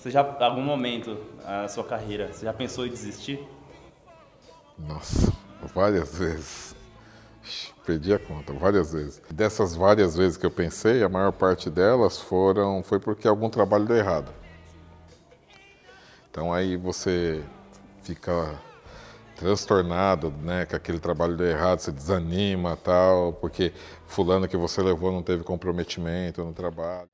você já, algum momento na sua carreira, você já pensou em desistir? Nossa, várias vezes. Perdi a conta, várias vezes. Dessas várias vezes que eu pensei, a maior parte delas foram foi porque algum trabalho deu errado. Então aí você fica transtornado, né, que aquele trabalho deu errado, você desanima, tal, porque fulano que você levou não teve comprometimento no trabalho.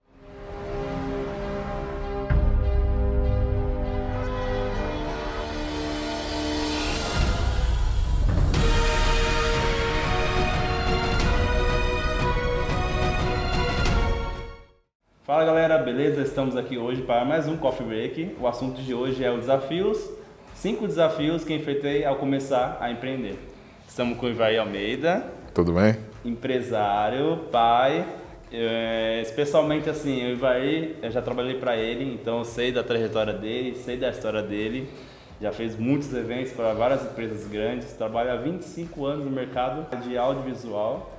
Galera, beleza? Estamos aqui hoje para mais um Coffee Break. O assunto de hoje é os desafios, cinco desafios que enfrentei ao começar a empreender. Estamos com o Ivaí Almeida, Tudo bem? empresário, pai, é, especialmente assim, o Ivaí, eu já trabalhei para ele, então eu sei da trajetória dele, sei da história dele. Já fez muitos eventos para várias empresas grandes, trabalha há 25 anos no mercado de audiovisual.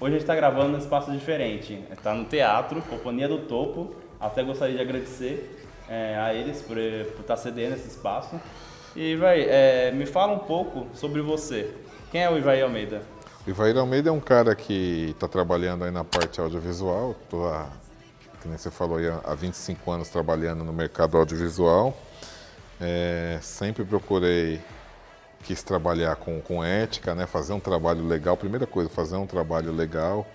Hoje a gente está gravando num espaço diferente. Está no teatro, Companhia do Topo. Até gostaria de agradecer é, a eles por, estar cedendo esse espaço. E, vai, é, me fala um pouco sobre você. Quem é o Ivaí Almeida? O Ivair Almeida é um cara que está trabalhando aí na parte audiovisual, tô há, que nem você falou aí, há 25 anos trabalhando no mercado audiovisual. É, sempre procurei, quis trabalhar com, com ética, né, fazer um trabalho legal. Primeira coisa, fazer um trabalho legal.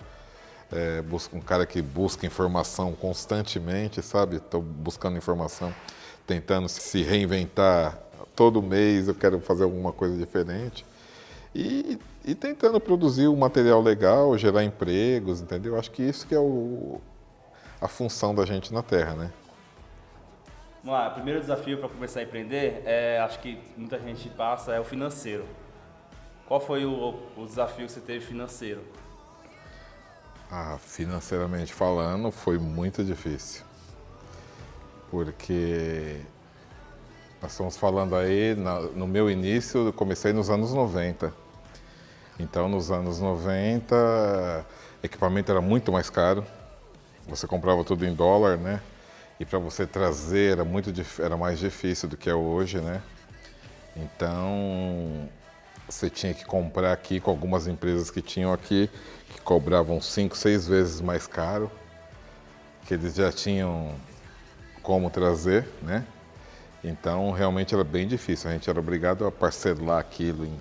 É, busca, um cara que busca informação constantemente, sabe? Estou buscando informação, tentando se reinventar. Todo mês eu quero fazer alguma coisa diferente. E, e tentando produzir um material legal, gerar empregos, entendeu? Acho que isso que é o, a função da gente na Terra, né? Vamos lá, o primeiro desafio para começar a empreender, é, acho que muita gente passa, é o financeiro. Qual foi o, o desafio que você teve financeiro? Ah, financeiramente falando, foi muito difícil. Porque nós estamos falando aí, no meu início, eu comecei nos anos 90. Então, nos anos 90, equipamento era muito mais caro. Você comprava tudo em dólar, né? E para você trazer era muito era mais difícil do que é hoje, né? Então, você tinha que comprar aqui com algumas empresas que tinham aqui, que cobravam cinco, seis vezes mais caro, que eles já tinham como trazer, né? Então, realmente era bem difícil. A gente era obrigado a parcelar aquilo em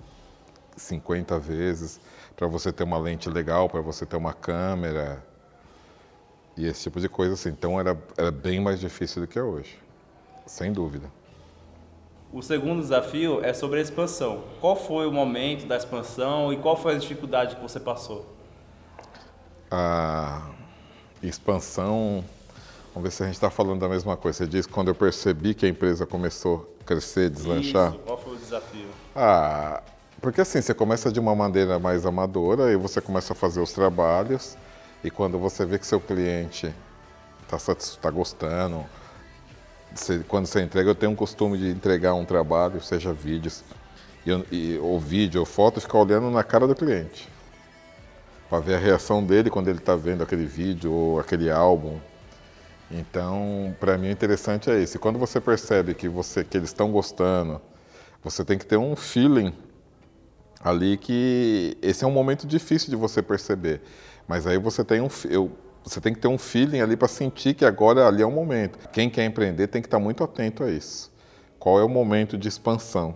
50 vezes para você ter uma lente legal, para você ter uma câmera e esse tipo de coisa assim. Então, era, era bem mais difícil do que é hoje, sem dúvida. O segundo desafio é sobre a expansão. Qual foi o momento da expansão e qual foi a dificuldade que você passou? a expansão. Vamos ver se a gente está falando da mesma coisa. Você disse quando eu percebi que a empresa começou a crescer, deslanchar. Isso, qual foi o desafio? Ah, porque assim, você começa de uma maneira mais amadora e você começa a fazer os trabalhos e quando você vê que seu cliente está tá gostando, você- quando você entrega, eu tenho um costume de entregar um trabalho, seja vídeos, e, e- ou vídeo ou foto, ficar olhando na cara do cliente para ver a reação dele quando ele está vendo aquele vídeo ou aquele álbum. Então, para mim, o interessante é isso. E quando você percebe que, você, que eles estão gostando, você tem que ter um feeling ali que esse é um momento difícil de você perceber. Mas aí você tem um, eu, você tem que ter um feeling ali para sentir que agora ali é o momento. Quem quer empreender tem que estar muito atento a isso. Qual é o momento de expansão?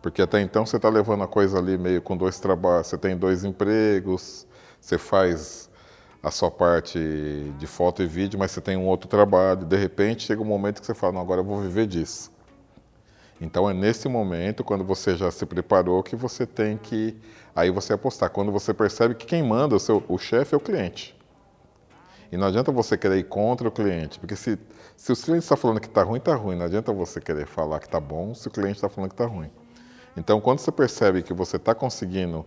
Porque até então você está levando a coisa ali meio com dois trabalhos, você tem dois empregos, você faz a sua parte de foto e vídeo, mas você tem um outro trabalho. De repente chega um momento que você fala, não, agora eu vou viver disso. Então é nesse momento, quando você já se preparou, que você tem que aí você apostar. Quando você percebe que quem manda, o, seu, o chefe é o cliente. E não adianta você querer ir contra o cliente, porque se, se o cliente está falando que está ruim, está ruim. Não adianta você querer falar que está bom se o cliente está falando que está ruim. Então, quando você percebe que você está conseguindo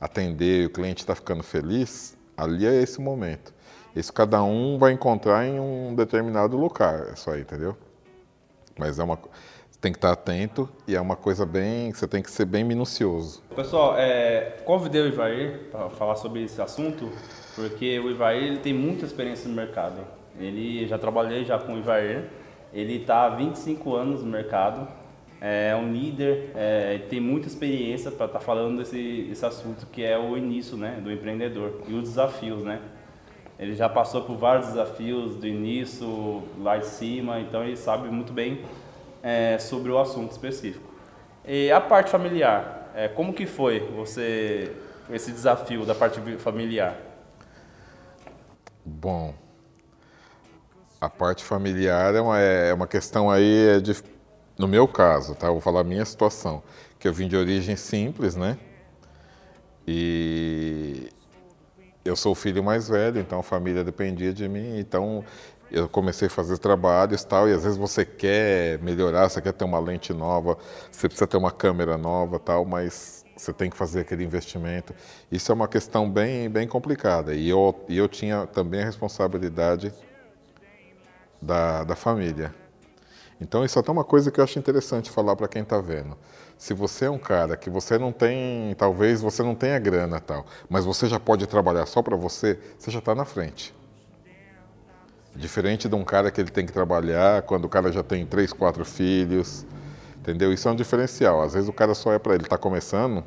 atender e o cliente está ficando feliz, ali é esse momento. Isso cada um vai encontrar em um determinado lugar, é só aí, entendeu? Mas é uma, tem que estar atento e é uma coisa bem, você tem que ser bem minucioso. Pessoal, é, convidei o Ivair para falar sobre esse assunto, porque o Ivair ele tem muita experiência no mercado. Ele já trabalhei já com o Ivair Ele está há 25 anos no mercado, é um líder, é, tem muita experiência para estar tá falando desse, desse assunto que é o início né, do empreendedor e os desafios. Né? Ele já passou por vários desafios do início, lá de cima, então ele sabe muito bem é, sobre o assunto específico. E a parte familiar, é, como que foi você esse desafio da parte familiar? Bom, a parte familiar é uma, é uma questão aí, é de, no meu caso, tá? Eu vou falar a minha situação, que eu vim de origem simples, né? E eu sou o filho mais velho, então a família dependia de mim, então eu comecei a fazer trabalhos tal, e às vezes você quer melhorar, você quer ter uma lente nova, você precisa ter uma câmera nova tal, mas você tem que fazer aquele investimento. Isso é uma questão bem, bem complicada. E eu, e eu tinha também a responsabilidade da, da família. Então isso é até uma coisa que eu acho interessante falar para quem está vendo. Se você é um cara que você não tem, talvez você não tenha grana tal, mas você já pode trabalhar só para você, você já está na frente. Diferente de um cara que ele tem que trabalhar quando o cara já tem três, quatro filhos, entendeu? Isso é um diferencial. Às vezes o cara só é para ele, está começando.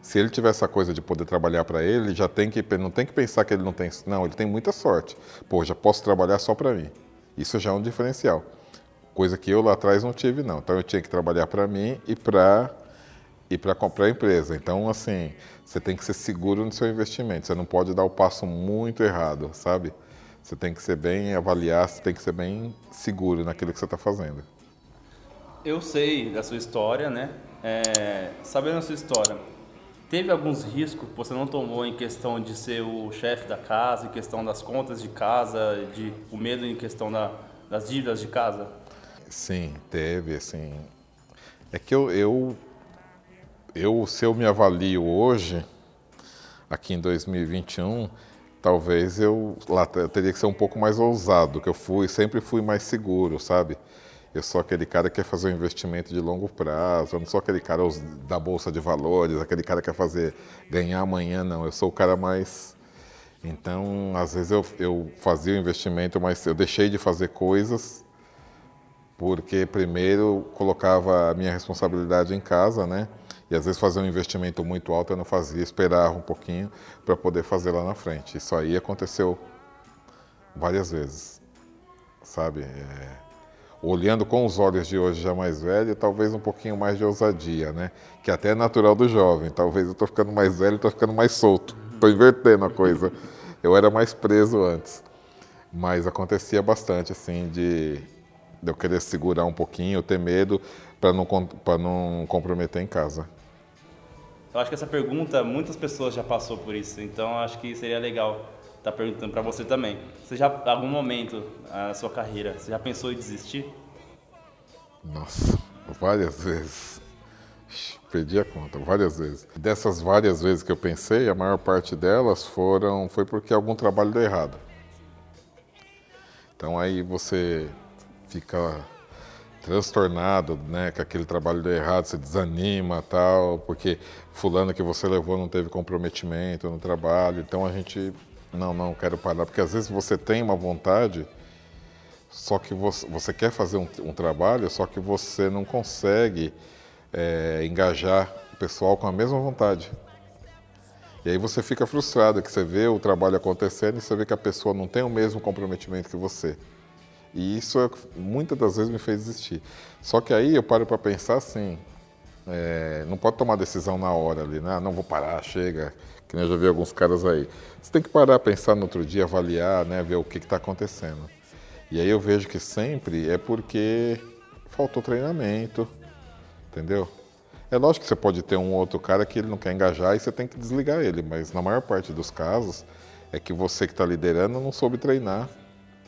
Se ele tiver essa coisa de poder trabalhar para ele, já tem que não tem que pensar que ele não tem, não, ele tem muita sorte. Pô, já posso trabalhar só para mim. Isso já é um diferencial. Coisa que eu lá atrás não tive não. Então eu tinha que trabalhar para mim e para e para comprar a empresa. Então assim, você tem que ser seguro no seu investimento. Você não pode dar o passo muito errado, sabe? Você tem que ser bem avaliar, você tem que ser bem seguro naquilo que você está fazendo. Eu sei da sua história, né? É, sabendo a sua história, teve alguns riscos que você não tomou em questão de ser o chefe da casa, em questão das contas de casa, de o medo em questão da, das dívidas de casa? Sim, teve, assim. É que eu, eu, eu, se eu me avalio hoje, aqui em 2021, talvez eu lá eu teria que ser um pouco mais ousado, que eu fui, sempre fui mais seguro, sabe? Eu sou aquele cara que quer fazer um investimento de longo prazo, eu não sou aquele cara da bolsa de valores, aquele cara que quer fazer ganhar amanhã, não. Eu sou o cara mais então, às vezes eu, eu fazia o investimento, mas eu deixei de fazer coisas porque primeiro colocava a minha responsabilidade em casa, né? E às vezes fazer um investimento muito alto eu não fazia, esperava um pouquinho para poder fazer lá na frente. Isso aí aconteceu várias vezes, sabe? É, olhando com os olhos de hoje já mais velho, talvez um pouquinho mais de ousadia, né? Que até é natural do jovem. Talvez eu estou ficando mais velho, estou ficando mais solto, estou invertendo a coisa. Eu era mais preso antes, mas acontecia bastante assim de, eu querer segurar um pouquinho, ter medo para não para não comprometer em casa. Eu acho que essa pergunta, muitas pessoas já passou por isso, então acho que seria legal tá perguntando para você também. Você já, algum momento na sua carreira, você já pensou em desistir? Nossa, várias vezes. Perdi a conta, várias vezes. Dessas várias vezes que eu pensei, a maior parte delas foram foi porque algum trabalho deu errado. Então aí você fica transtornado, né, que aquele trabalho deu errado, você desanima, tal, porque fulano que você levou não teve comprometimento no trabalho. Então a gente não, não quero parar, porque às vezes você tem uma vontade, só que você, você quer fazer um, um, trabalho, só que você não consegue é, engajar o pessoal com a mesma vontade. E aí você fica frustrado, que você vê o trabalho acontecendo e você vê que a pessoa não tem o mesmo comprometimento que você. E isso é, muitas das vezes me fez desistir. Só que aí eu paro para pensar assim, é, não pode tomar decisão na hora ali, né? Ah, não vou parar, chega, que eu já vi alguns caras aí. Você tem que parar, pensar no outro dia, avaliar, né? Ver o que está acontecendo. E aí eu vejo que sempre é porque faltou treinamento, entendeu? É lógico que você pode ter um outro cara que ele não quer engajar e você tem que desligar ele, mas na maior parte dos casos é que você que está liderando não soube treinar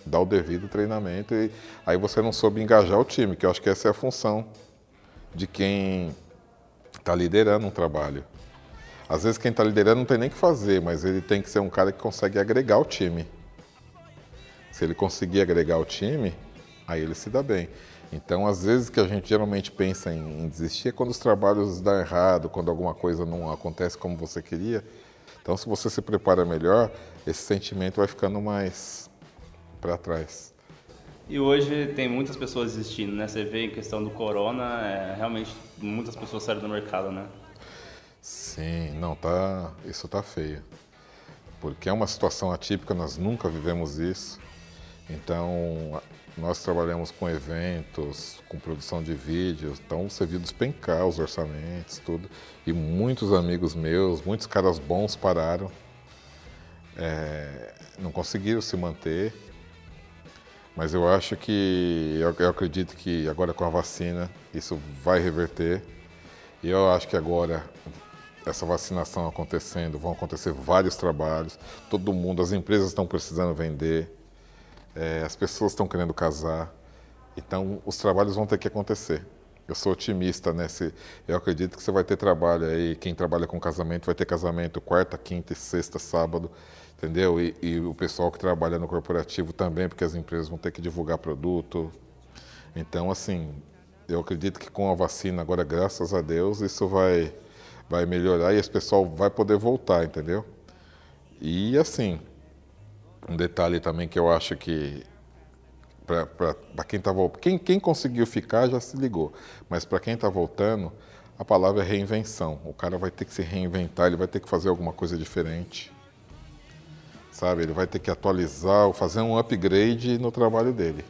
dar o devido treinamento e aí você não soube engajar o time, que eu acho que essa é a função de quem está liderando um trabalho. Às vezes quem está liderando não tem nem que fazer, mas ele tem que ser um cara que consegue agregar o time. Se ele conseguir agregar o time, aí ele se dá bem. Então, às vezes que a gente geralmente pensa em, desistir é quando os trabalhos dão errado, quando alguma coisa não acontece como você queria. Então, se você se prepara melhor, esse sentimento vai ficando mais para trás. E hoje tem muitas pessoas existindo, né? Você vê em questão do corona, é, realmente muitas pessoas saíram do mercado, né? Sim, não, tá, isso tá feio. Porque é uma situação atípica, nós nunca vivemos isso. Então, nós trabalhamos com eventos, com produção de vídeos, então você viu despencar os orçamentos, tudo. E muitos amigos meus, muitos caras bons pararam, é, não conseguiram se manter. Mas eu acho que, eu, eu acredito que agora com a vacina isso vai reverter. E eu acho que agora essa vacinação acontecendo, vão acontecer vários trabalhos, todo mundo, as empresas estão precisando vender, é, as pessoas estão querendo casar, então os trabalhos vão ter que acontecer. Eu sou otimista nesse, eu acredito que você vai ter trabalho aí, quem trabalha com casamento vai ter casamento quarta, quinta, sexta, sábado, entendeu? E, e o pessoal que trabalha no corporativo também, porque as empresas vão ter que divulgar produto. Então, assim, eu acredito que com a vacina agora, graças a Deus, isso vai vai melhorar e esse pessoal vai poder voltar, entendeu? E assim, um detalhe também que eu acho que para quem está voltando, quem, quem conseguiu ficar já se ligou, mas para quem está voltando, a palavra é reinvenção. O cara vai ter que se reinventar, ele vai ter que fazer alguma coisa diferente, sabe? Ele vai ter que atualizar, fazer um upgrade no trabalho dele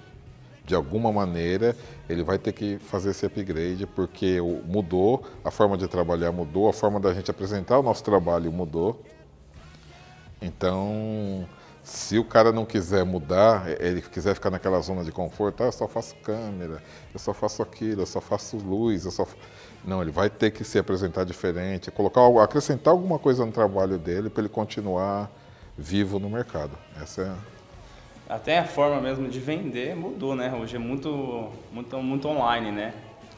de alguma maneira, ele vai ter que fazer esse upgrade, porque mudou, a forma de trabalhar mudou, a forma da gente apresentar o nosso trabalho mudou. Então, se o cara não quiser mudar, ele quiser ficar naquela zona de conforto, ah, eu só faço câmera, eu só faço aquilo, eu só faço luz, eu só. Não, ele vai ter que se apresentar diferente, colocar, acrescentar alguma coisa no trabalho dele para ele continuar vivo no mercado. Essa é até a forma mesmo de vender mudou, né? Hoje é muito, muito, muito online, né?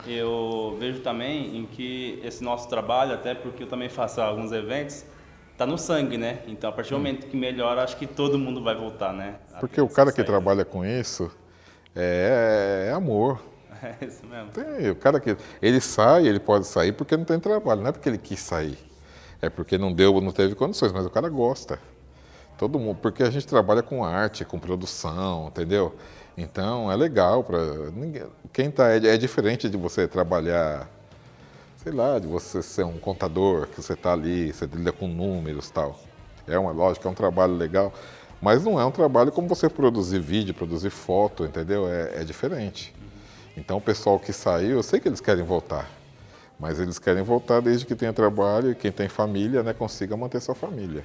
Eu vejo também em que esse nosso trabalho, até porque eu também faço alguns eventos, tá no sangue, né? Então, a partir do momento que melhora, acho que todo mundo vai voltar, né? Porque o cara que trabalha com isso é, é amor. É isso mesmo. Tem, o cara que ele sai, ele pode sair porque não tem trabalho, não é porque ele quis sair. É porque não deu, não teve condições, mas o cara gosta. Todo mundo, porque a gente trabalha com arte, com produção, entendeu? Então é legal para quem tá é, é, diferente de você trabalhar, sei lá, de você ser um contador que você está ali, você lida com números, tal. É uma lógica, é um trabalho legal, mas não é um trabalho como você produzir vídeo, produzir foto, entendeu? É, é diferente. Então o pessoal que saiu, eu sei que eles querem voltar, mas eles querem voltar desde que tenha trabalho e quem tem família, né, consiga manter sua família.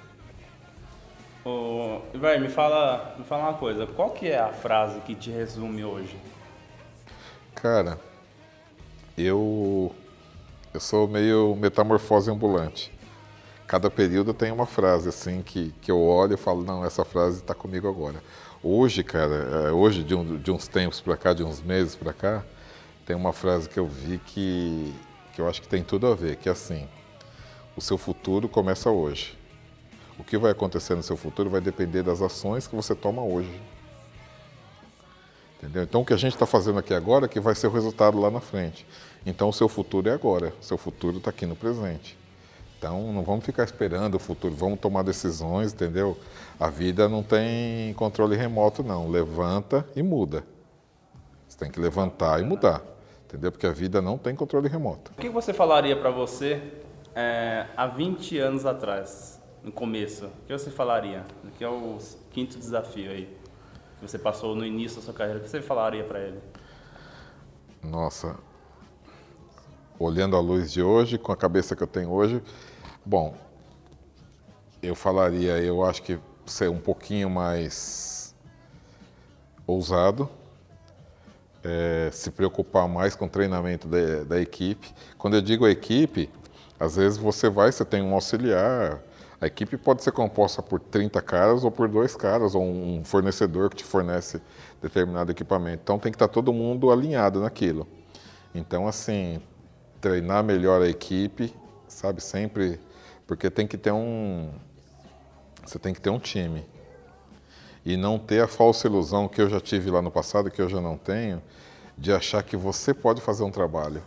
Oh, Vai, me fala, me fala uma coisa. Qual que é a frase que te resume hoje? Cara, eu eu sou meio metamorfose ambulante. Cada período tem uma frase assim que, que eu olho e falo, não, essa frase está comigo agora. Hoje, cara, é, hoje de, um, de uns tempos para cá, de uns meses para cá, tem uma frase que eu vi que, que eu acho que tem tudo a ver, que é assim, o seu futuro começa hoje. O que vai acontecer no seu futuro vai depender das ações que você toma hoje. Entendeu? Então, o que a gente está fazendo aqui agora é que vai ser o resultado lá na frente. Então, o seu futuro é agora. O seu futuro está aqui no presente. Então, não vamos ficar esperando o futuro, vamos tomar decisões, entendeu? A vida não tem controle remoto, não. Levanta e muda. Você tem que levantar e mudar, entendeu? Porque a vida não tem controle remoto. O que você falaria para você é, há 20 anos atrás? No começo, o que você falaria? Que é o quinto desafio aí que você passou no início da sua carreira, o que você falaria para ele? Nossa, olhando a luz de hoje, com a cabeça que eu tenho hoje, bom, eu falaria, eu acho que ser um pouquinho mais ousado, é, se preocupar mais com o treinamento da, da equipe. Quando eu digo equipe, às vezes você vai, você tem um auxiliar, a equipe pode ser composta por 30 caras ou por dois caras, ou um fornecedor que te fornece determinado equipamento. Então tem que estar todo mundo alinhado naquilo. Então, assim, treinar melhor a equipe, sabe, sempre, porque tem que ter um. Você tem que ter um time. E não ter a falsa ilusão que eu já tive lá no passado, que eu já não tenho, de achar que você pode fazer um trabalho.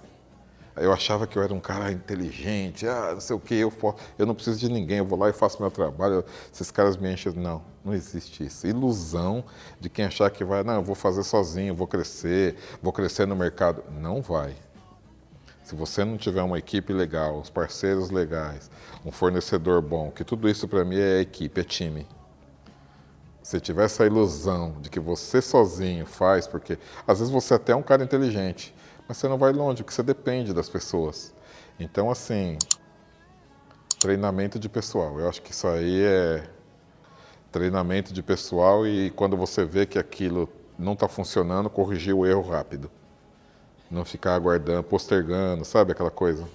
Eu achava que eu era um cara inteligente, ah, não sei o que, eu, eu não preciso de ninguém, eu vou lá e faço meu trabalho, esses caras me enchem. Não, Não existe isso. Ilusão de quem achar que vai, não, eu vou fazer sozinho, vou crescer, vou crescer no mercado. Não vai. Se você não tiver uma equipe legal, os parceiros legais, um fornecedor bom, que tudo isso para mim é equipe, é time. Se tiver essa ilusão de que você sozinho faz, porque às vezes você até é um cara inteligente, mas você não vai longe, porque você depende das pessoas. Então, assim, treinamento de pessoal. Eu acho que isso aí é treinamento de pessoal e quando você vê que aquilo não está funcionando, corrigir o erro rápido. Não ficar aguardando, postergando, sabe aquela coisa?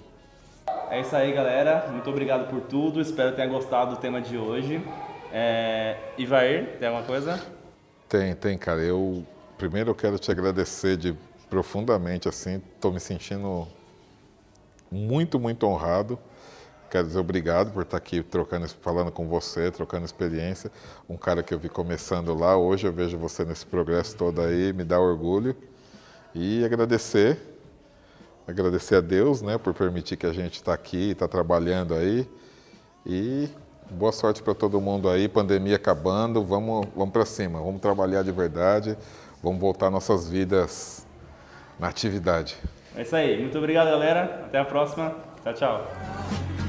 É isso aí, galera. Muito obrigado por tudo. Espero que tenha gostado do tema de hoje. É... Ivair, tem alguma coisa? Tem, tem, cara. Eu primeiro eu quero te agradecer de profundamente assim. Estou me sentindo muito, muito honrado Quero dizer obrigado por estar aqui trocando, falando com você, trocando experiência. Um cara que eu vi começando lá, hoje eu vejo você nesse progresso todo aí, me dá orgulho. E agradecer, agradecer a Deus, né, por permitir que a gente está aqui, está trabalhando aí. E boa sorte para todo mundo aí, pandemia acabando, vamos, vamos para cima, vamos trabalhar de verdade, vamos voltar nossas vidas na atividade. É isso aí. Muito obrigado, galera. Até a próxima. Tchau, tchau.